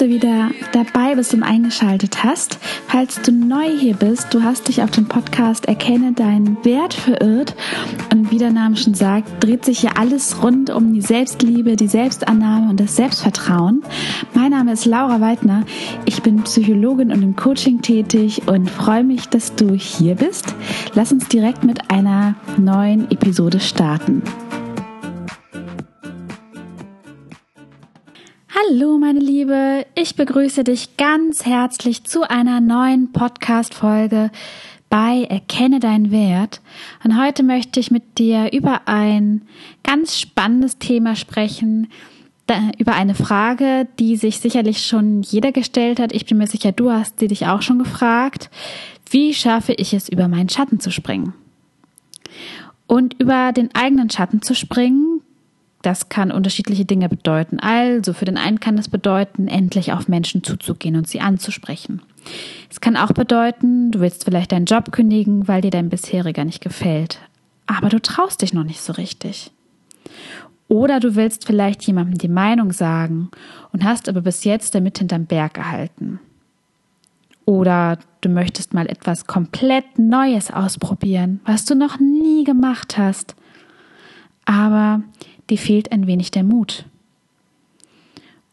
du wieder dabei bist und eingeschaltet hast. Falls du neu hier bist, du hast dich auf dem Podcast Erkenne deinen Wert verirrt. Und wie der Name schon sagt, dreht sich hier alles rund um die Selbstliebe, die Selbstannahme und das Selbstvertrauen. Mein Name ist Laura Weidner. Ich bin Psychologin und im Coaching tätig und freue mich, dass du hier bist. Lass uns direkt mit einer neuen Episode starten. Hallo meine Liebe, ich begrüße dich ganz herzlich zu einer neuen Podcast-Folge bei Erkenne deinen Wert. Und heute möchte ich mit dir über ein ganz spannendes Thema sprechen, über eine Frage, die sich sicherlich schon jeder gestellt hat. Ich bin mir sicher, du hast sie dich auch schon gefragt. Wie schaffe ich es, über meinen Schatten zu springen? Und über den eigenen Schatten zu springen, das kann unterschiedliche Dinge bedeuten. Also für den einen kann es bedeuten, endlich auf Menschen zuzugehen und sie anzusprechen. Es kann auch bedeuten, du willst vielleicht deinen Job kündigen, weil dir dein bisheriger nicht gefällt. Aber du traust dich noch nicht so richtig. Oder du willst vielleicht jemandem die Meinung sagen und hast aber bis jetzt damit hinterm Berg gehalten. Oder du möchtest mal etwas komplett Neues ausprobieren, was du noch nie gemacht hast. Aber dir fehlt ein wenig der Mut.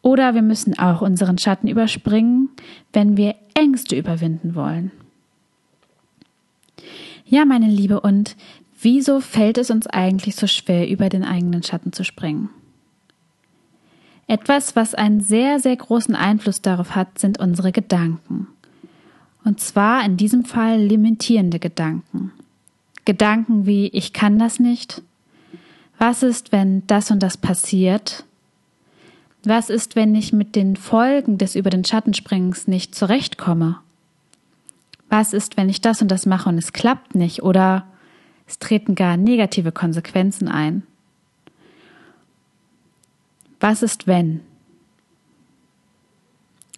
Oder wir müssen auch unseren Schatten überspringen, wenn wir Ängste überwinden wollen. Ja, meine Liebe, und wieso fällt es uns eigentlich so schwer, über den eigenen Schatten zu springen? Etwas, was einen sehr, sehr großen Einfluss darauf hat, sind unsere Gedanken. Und zwar in diesem Fall limitierende Gedanken. Gedanken wie ich kann das nicht, was ist, wenn das und das passiert? Was ist, wenn ich mit den Folgen des über den Schattenspringens nicht zurechtkomme? Was ist, wenn ich das und das mache und es klappt nicht oder es treten gar negative Konsequenzen ein? Was ist, wenn?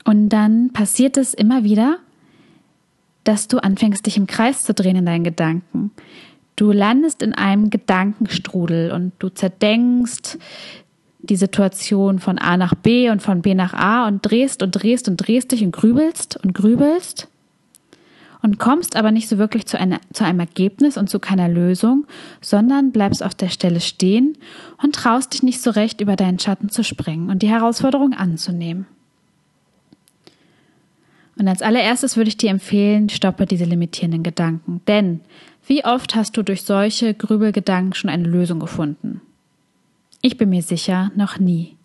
Und dann passiert es immer wieder, dass du anfängst, dich im Kreis zu drehen in deinen Gedanken. Du landest in einem Gedankenstrudel und du zerdenkst die Situation von A nach B und von B nach A und drehst und drehst und drehst dich und grübelst und grübelst und kommst aber nicht so wirklich zu, einer, zu einem Ergebnis und zu keiner Lösung, sondern bleibst auf der Stelle stehen und traust dich nicht so recht über deinen Schatten zu springen und die Herausforderung anzunehmen. Und als allererstes würde ich dir empfehlen, stoppe diese limitierenden Gedanken. Denn wie oft hast du durch solche Grübelgedanken schon eine Lösung gefunden? Ich bin mir sicher, noch nie.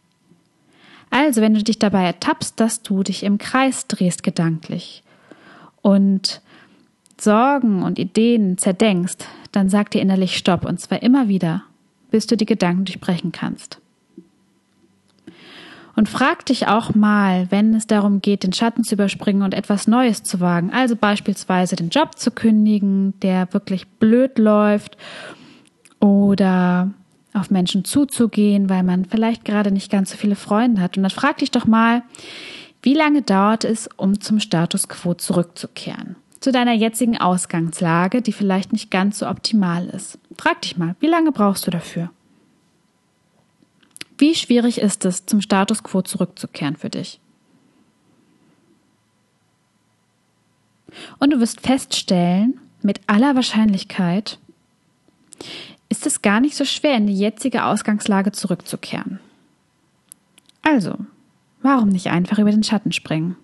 Also, wenn du dich dabei ertappst, dass du dich im Kreis drehst gedanklich und Sorgen und Ideen zerdenkst, dann sag dir innerlich Stopp und zwar immer wieder, bis du die Gedanken durchbrechen kannst. Und frag dich auch mal, wenn es darum geht, den Schatten zu überspringen und etwas Neues zu wagen. Also beispielsweise den Job zu kündigen, der wirklich blöd läuft oder auf Menschen zuzugehen, weil man vielleicht gerade nicht ganz so viele Freunde hat. Und dann frag dich doch mal, wie lange dauert es, um zum Status quo zurückzukehren? Zu deiner jetzigen Ausgangslage, die vielleicht nicht ganz so optimal ist. Frag dich mal, wie lange brauchst du dafür? Wie schwierig ist es, zum Status quo zurückzukehren für dich? Und du wirst feststellen, mit aller Wahrscheinlichkeit ist es gar nicht so schwer, in die jetzige Ausgangslage zurückzukehren. Also, warum nicht einfach über den Schatten springen?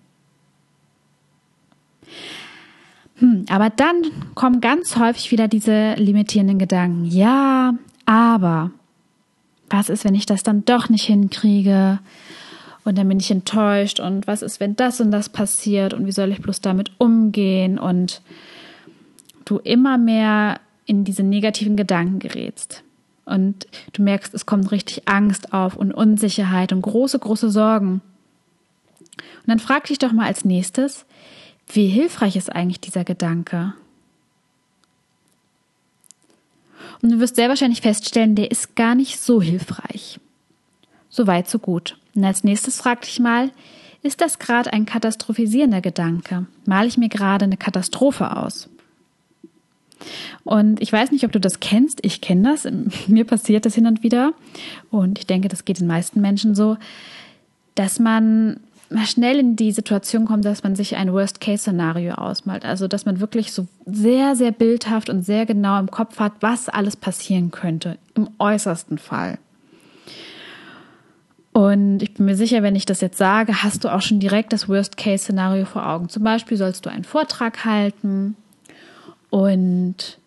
Hm, aber dann kommen ganz häufig wieder diese limitierenden Gedanken. Ja, aber was ist, wenn ich das dann doch nicht hinkriege? Und dann bin ich enttäuscht. Und was ist, wenn das und das passiert? Und wie soll ich bloß damit umgehen? Und du immer mehr in diese negativen Gedanken gerätst. Und du merkst, es kommt richtig Angst auf und Unsicherheit und große, große Sorgen. Und dann frag dich doch mal als nächstes, wie hilfreich ist eigentlich dieser Gedanke? Und du wirst sehr wahrscheinlich feststellen, der ist gar nicht so hilfreich. So weit, so gut. Und als nächstes frag dich mal, ist das gerade ein katastrophisierender Gedanke? Male ich mir gerade eine Katastrophe aus? Und ich weiß nicht, ob du das kennst. Ich kenne das. Mir passiert das hin und wieder. Und ich denke, das geht den meisten Menschen so, dass man schnell in die Situation kommt, dass man sich ein Worst-Case-Szenario ausmalt. Also, dass man wirklich so sehr, sehr bildhaft und sehr genau im Kopf hat, was alles passieren könnte, im äußersten Fall. Und ich bin mir sicher, wenn ich das jetzt sage, hast du auch schon direkt das Worst-Case-Szenario vor Augen. Zum Beispiel sollst du einen Vortrag halten und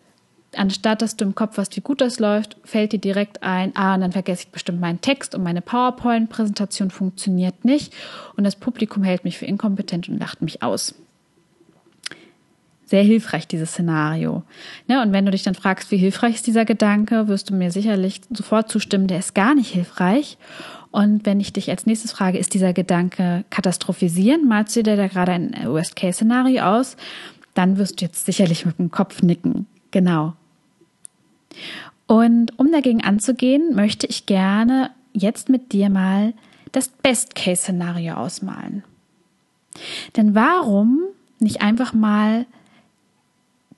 anstatt dass du im Kopf hast, wie gut das läuft, fällt dir direkt ein, ah, und dann vergesse ich bestimmt meinen Text und meine PowerPoint-Präsentation funktioniert nicht und das Publikum hält mich für inkompetent und lacht mich aus. Sehr hilfreich, dieses Szenario. Ne, und wenn du dich dann fragst, wie hilfreich ist dieser Gedanke, wirst du mir sicherlich sofort zustimmen, der ist gar nicht hilfreich. Und wenn ich dich als nächstes frage, ist dieser Gedanke katastrophisieren, malst du dir da gerade ein Worst-Case-Szenario aus, dann wirst du jetzt sicherlich mit dem Kopf nicken. Genau. Und um dagegen anzugehen, möchte ich gerne jetzt mit dir mal das Best-Case-Szenario ausmalen. Denn warum nicht einfach mal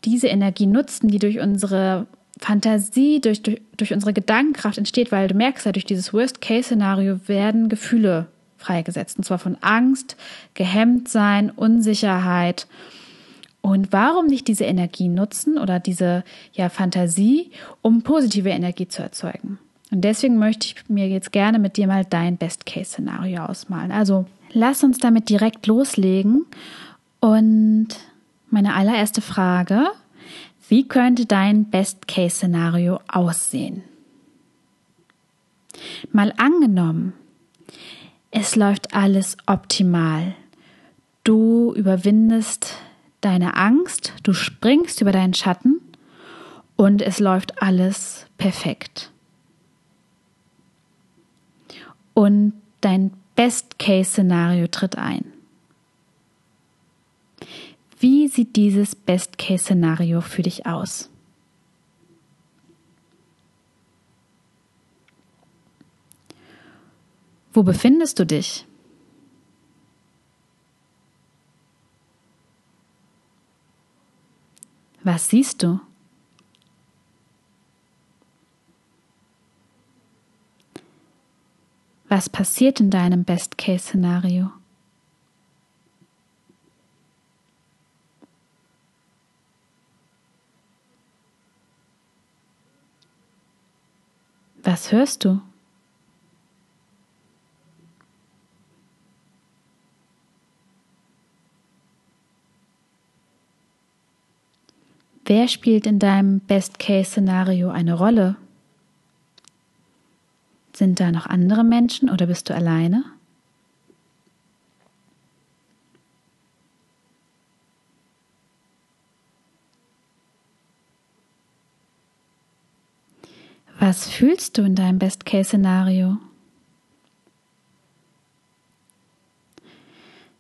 diese Energie nutzen, die durch unsere Fantasie, durch, durch, durch unsere Gedankenkraft entsteht, weil du merkst ja, durch dieses Worst-Case-Szenario werden Gefühle freigesetzt. Und zwar von Angst, Gehemmtsein, Unsicherheit. Und warum nicht diese Energie nutzen oder diese ja, Fantasie, um positive Energie zu erzeugen? Und deswegen möchte ich mir jetzt gerne mit dir mal dein Best-Case-Szenario ausmalen. Also lass uns damit direkt loslegen. Und meine allererste Frage, wie könnte dein Best-Case-Szenario aussehen? Mal angenommen, es läuft alles optimal. Du überwindest deine Angst, du springst über deinen Schatten und es läuft alles perfekt. Und dein Best-Case-Szenario tritt ein. Wie sieht dieses Best-Case-Szenario für dich aus? Wo befindest du dich? Was siehst du? Was passiert in deinem Best-Case-Szenario? Was hörst du? Wer spielt in deinem Best-Case-Szenario eine Rolle? Sind da noch andere Menschen oder bist du alleine? Was fühlst du in deinem Best-Case-Szenario?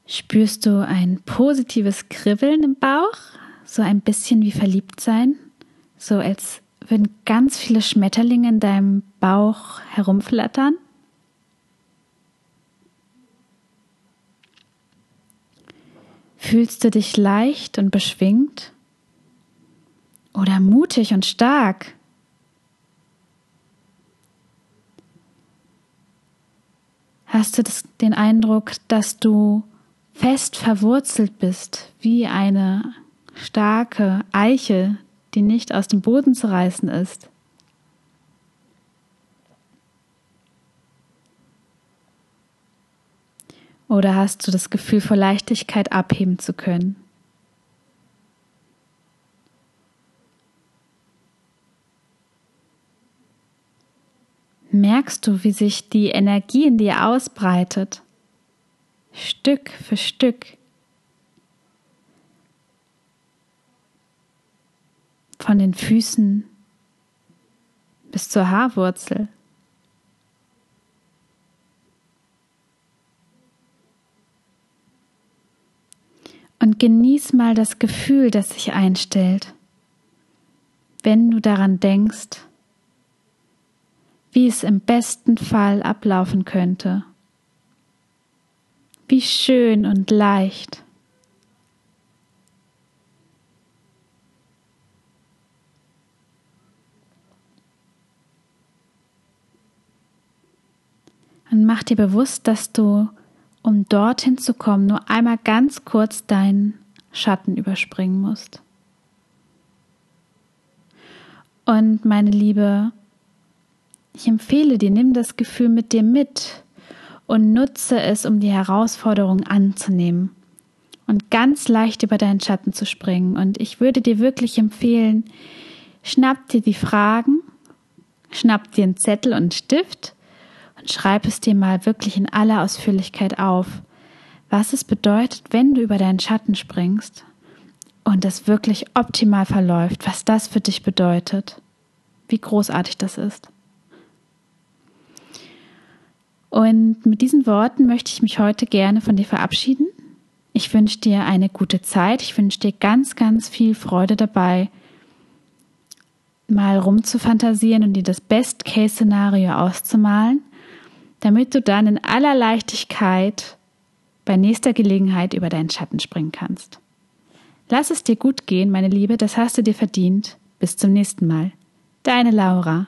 Spürst du ein positives Kribbeln im Bauch? So ein bisschen wie verliebt sein? So als würden ganz viele Schmetterlinge in deinem Bauch herumflattern? Fühlst du dich leicht und beschwingt? Oder mutig und stark? Hast du das, den Eindruck, dass du fest verwurzelt bist, wie eine starke Eiche, die nicht aus dem Boden zu reißen ist? Oder hast du das Gefühl, vor Leichtigkeit abheben zu können? merkst du, wie sich die Energie in dir ausbreitet, Stück für Stück. Von den Füßen bis zur Haarwurzel. Und genieß mal das Gefühl, das sich einstellt, wenn du daran denkst, wie es im besten Fall ablaufen könnte. Wie schön und leicht. Und mach dir bewusst, dass du um dorthin zu kommen, nur einmal ganz kurz deinen Schatten überspringen musst. Und meine Liebe, ich empfehle dir, nimm das Gefühl mit dir mit und nutze es, um die Herausforderung anzunehmen und ganz leicht über deinen Schatten zu springen. Und ich würde dir wirklich empfehlen, schnapp dir die Fragen, schnapp dir einen Zettel und einen Stift und schreib es dir mal wirklich in aller Ausführlichkeit auf, was es bedeutet, wenn du über deinen Schatten springst und das wirklich optimal verläuft, was das für dich bedeutet, wie großartig das ist. Und mit diesen Worten möchte ich mich heute gerne von dir verabschieden. Ich wünsche dir eine gute Zeit. Ich wünsche dir ganz, ganz viel Freude dabei, mal rumzufantasieren und dir das Best-Case-Szenario auszumalen, damit du dann in aller Leichtigkeit bei nächster Gelegenheit über deinen Schatten springen kannst. Lass es dir gut gehen, meine Liebe, das hast du dir verdient. Bis zum nächsten Mal. Deine Laura.